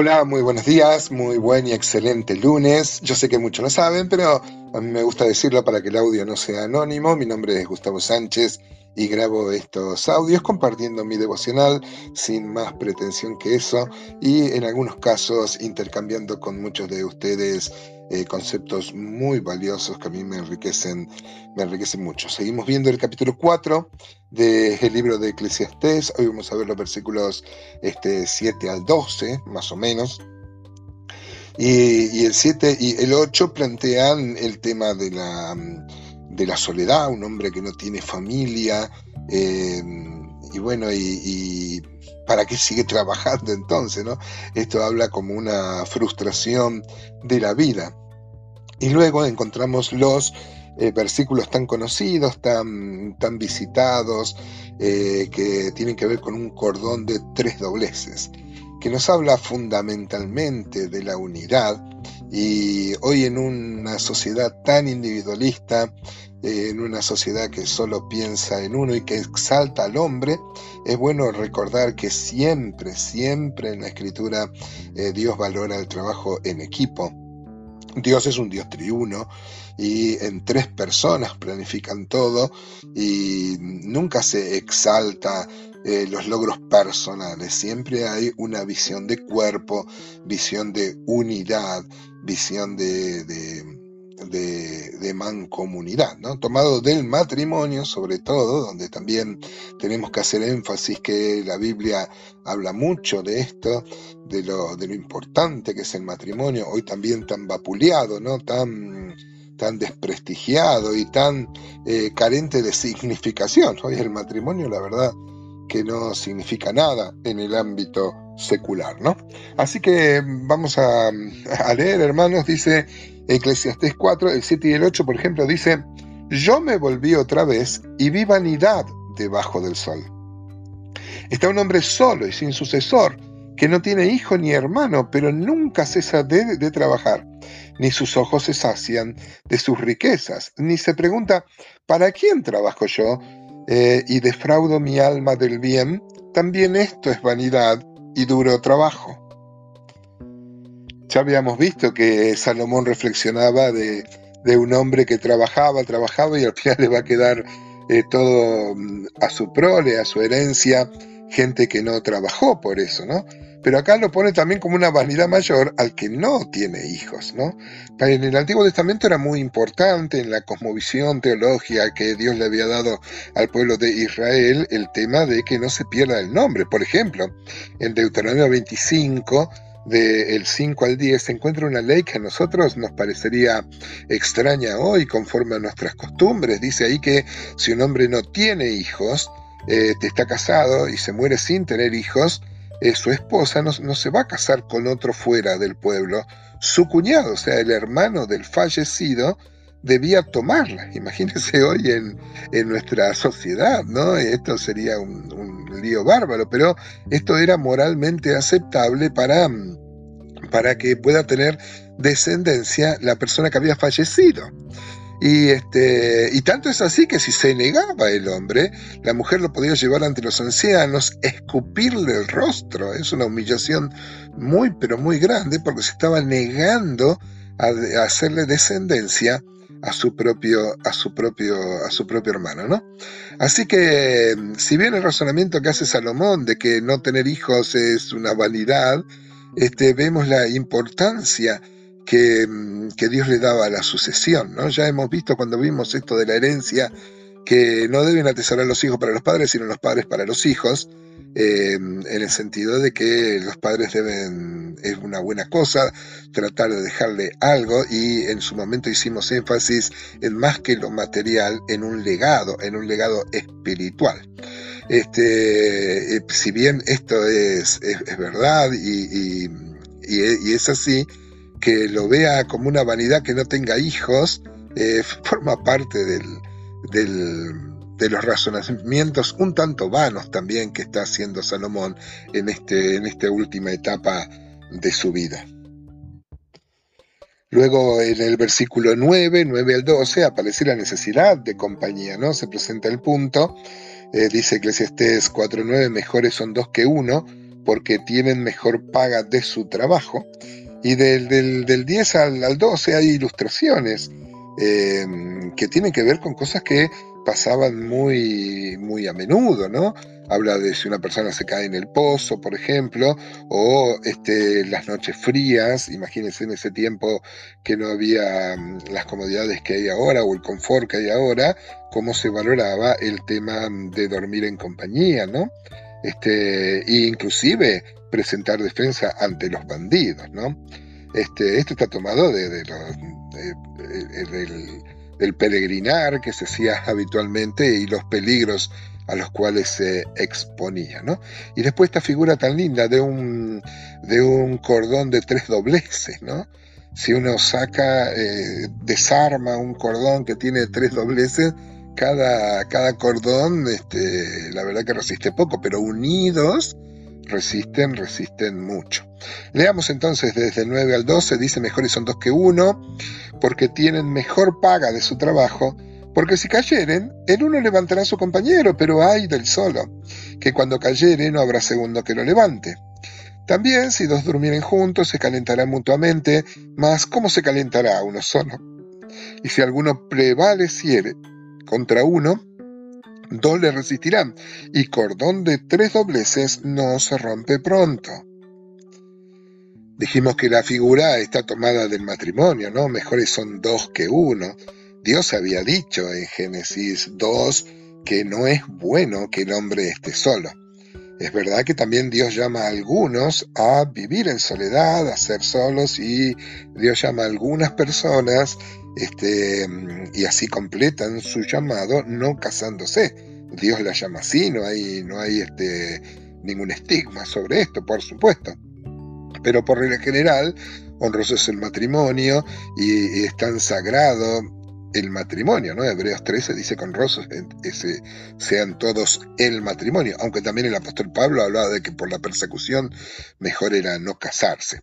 Hola, muy buenos días, muy buen y excelente lunes. Yo sé que muchos lo saben, pero a mí me gusta decirlo para que el audio no sea anónimo. Mi nombre es Gustavo Sánchez y grabo estos audios compartiendo mi devocional sin más pretensión que eso y en algunos casos intercambiando con muchos de ustedes eh, conceptos muy valiosos que a mí me enriquecen, me enriquecen mucho. Seguimos viendo el capítulo 4 del libro de Eclesiastés. Hoy vamos a ver los versículos este, 7 al 12, más o menos. Y, el 7 y el 8 plantean el tema de la, de la soledad, un hombre que no tiene familia. Eh, y bueno, y ¿para qué sigue trabajando entonces? ¿no? Esto habla como una frustración de la vida. Y luego encontramos los eh, versículos tan conocidos, tan, tan visitados, eh, que tienen que ver con un cordón de tres dobleces, que nos habla fundamentalmente de la unidad. Y hoy en una sociedad tan individualista, en una sociedad que solo piensa en uno y que exalta al hombre, es bueno recordar que siempre, siempre en la escritura eh, Dios valora el trabajo en equipo. Dios es un Dios triuno y en tres personas planifican todo y nunca se exalta eh, los logros personales, siempre hay una visión de cuerpo, visión de unidad, visión de de, mancomunidad, ¿no? tomado del matrimonio sobre todo, donde también tenemos que hacer énfasis que la Biblia habla mucho de esto, de lo, de lo importante que es el matrimonio, hoy también tan vapuleado, ¿no? tan, tan desprestigiado y tan eh, carente de significación. Hoy el matrimonio, la verdad, que no significa nada en el ámbito secular, ¿no? Así que vamos a, a leer, hermanos, dice Eclesiastés 4, el 7 y el 8, por ejemplo, dice, yo me volví otra vez y vi vanidad debajo del sol. Está un hombre solo y sin sucesor, que no tiene hijo ni hermano, pero nunca cesa de trabajar, ni sus ojos se sacian de sus riquezas, ni se pregunta, ¿para quién trabajo yo? Eh, y defraudo mi alma del bien, también esto es vanidad y duro trabajo. Ya habíamos visto que Salomón reflexionaba de, un hombre que trabajaba, trabajaba y al final le va a quedar eh, todo mm, a su prole, a su herencia, gente que no trabajó por eso, ¿no? Pero acá lo pone también como una vanidad mayor al que no tiene hijos, ¿no? En el Antiguo Testamento era muy importante en la cosmovisión teológica que Dios le había dado al pueblo de Israel el tema de que no se pierda el nombre. Por ejemplo, en Deuteronomio 25, del 5 al 10 se encuentra una ley que a nosotros nos parecería extraña hoy conforme a nuestras costumbres. Dice ahí que si un hombre no tiene hijos, eh, está casado y se muere sin tener hijos, eh, su esposa no, se va a casar con otro fuera del pueblo. Su cuñado, o sea, el hermano del fallecido, debía tomarla. Imagínense hoy en, en nuestra sociedad, ¿no? Esto sería un, un, lío bárbaro, pero esto era moralmente aceptable para, para que pueda tener descendencia la persona que había fallecido. Y, este, y tanto es así que si se negaba el hombre, la mujer lo podía llevar ante los ancianos, escupirle el rostro. Es una humillación muy, pero muy grande porque se estaba negando a, a hacerle descendencia a su propio, a su propio, a su propio hermano, ¿no? Así que, si bien el razonamiento que hace Salomón de que no tener hijos es una vanidad, este, vemos la importancia que, Dios le daba a la sucesión, ¿no? Ya hemos visto cuando vimos esto de la herencia que no deben atesorar los hijos para los padres, sino los padres para los hijos, Em, en el sentido de que los padres deben, es una buena cosa, tratar de dejarle algo y en su momento hicimos énfasis en más que lo material, en un legado, en un legado espiritual. Este, eh, si bien esto es, es, verdad y, y, es así, que lo vea como una vanidad que no tenga hijos, eh, forma parte del, de los razonamientos un tanto vanos también que está haciendo Salomón en, este, en esta última etapa de su vida. Luego en el versículo 9, 9 al 12, aparece la necesidad de compañía, ¿no? Se presenta el punto, eh, dice Eclesiastés 4.9, mejores son dos que uno, porque tienen mejor paga de su trabajo. Y del, del, 10 al, al, 12 hay ilustraciones eh, que tienen que ver con cosas que pasaban muy, muy a menudo, ¿no? Habla de si una persona se cae en el pozo, por ejemplo, o este, las noches frías, imagínense en ese tiempo que no había mm, las comodidades que hay ahora o el confort que hay ahora, cómo se valoraba el tema de dormir en compañía, ¿no? Este, e inclusive presentar defensa ante los bandidos, ¿no? Este, esto está tomado de, de del peregrinar que se hacía habitualmente y los peligros a los cuales se exponía. ¿no? Y después esta figura tan linda de un, de un cordón de tres dobleces. ¿no? Si uno saca, eh, desarma un cordón que tiene tres dobleces, cada, cada cordón, este, la verdad que resiste poco, pero unidos resisten, resisten mucho. Leamos entonces desde el 9 al 12, dice mejores son dos que uno, porque tienen mejor paga de su trabajo, porque si cayeren, el uno levantará a su compañero, pero hay del solo, que cuando cayere no habrá segundo que lo levante. También si dos durmieren juntos se calentarán mutuamente, mas ¿cómo se calentará uno solo? Y si alguno prevaleciere contra uno, dos le resistirán, y cordón de tres dobleces no se rompe pronto. Dijimos que la figura está tomada del matrimonio, ¿no? Mejores son dos que uno. Dios había dicho en Génesis 2 que no es bueno que el hombre esté solo. Es verdad que también Dios llama a algunos a vivir en soledad, a ser solos, y Dios llama a algunas personas este, y así completan su llamado no casándose. Dios la llama así, no hay, no hay este, ningún estigma sobre esto, por supuesto. Pero por regla general, honroso es el matrimonio y es tan sagrado el matrimonio, ¿no? Hebreos 13 dice con rostros ese, sean todos el matrimonio, aunque también el apóstol Pablo hablaba de que por la persecución mejor era no casarse.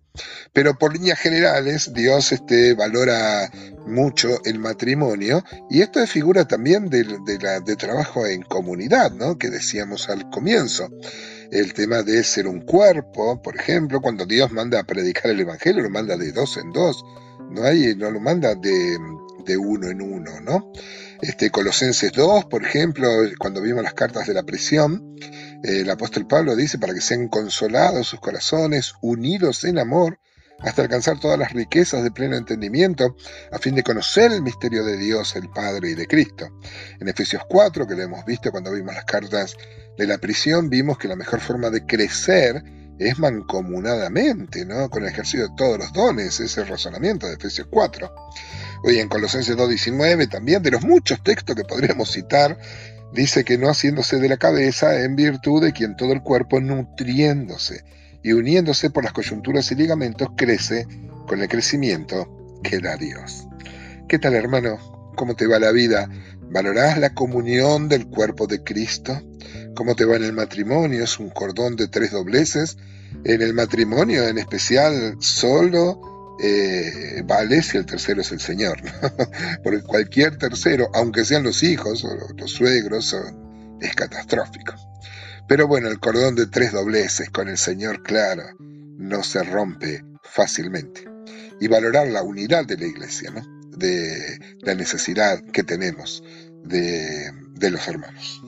Pero por líneas generales, Dios este, valora mucho el matrimonio y esto es figura también de, de, la, de trabajo en comunidad, ¿no? Que decíamos al comienzo. El tema de ser un cuerpo, por ejemplo, cuando Dios manda a predicar el Evangelio, lo manda de dos en dos, no, hay, no lo manda de de uno en uno, ¿no? Este, Colosenses 2, por ejemplo, cuando vimos las cartas de la prisión, el apóstol Pablo dice para que sean consolados sus corazones, unidos en amor, hasta alcanzar todas las riquezas de pleno entendimiento, a fin de conocer el misterio de Dios, el Padre y de Cristo. En Efesios 4, que lo hemos visto cuando vimos las cartas de la prisión, vimos que la mejor forma de crecer es mancomunadamente, ¿no? Con el ejercicio de todos los dones, ese razonamiento de Efesios 4. Hoy en Colosenses 2.19 también, de los muchos textos que podríamos citar, dice que no haciéndose de la cabeza en virtud de quien todo el cuerpo nutriéndose y uniéndose por las coyunturas y ligamentos crece con el crecimiento que da Dios. ¿Qué tal hermano? ¿Cómo te va la vida? ¿Valorás la comunión del cuerpo de Cristo? ¿Cómo te va en el matrimonio? ¿Es un cordón de tres dobleces? En el matrimonio en especial solo eh, vale si el tercero es el Señor. Porque cualquier tercero, aunque sean los hijos o los suegros, es catastrófico. Pero bueno, el cordón de tres dobleces con el Señor claro no se rompe fácilmente. Y valorar la unidad de la iglesia, ¿no? de la necesidad que tenemos de, de los hermanos.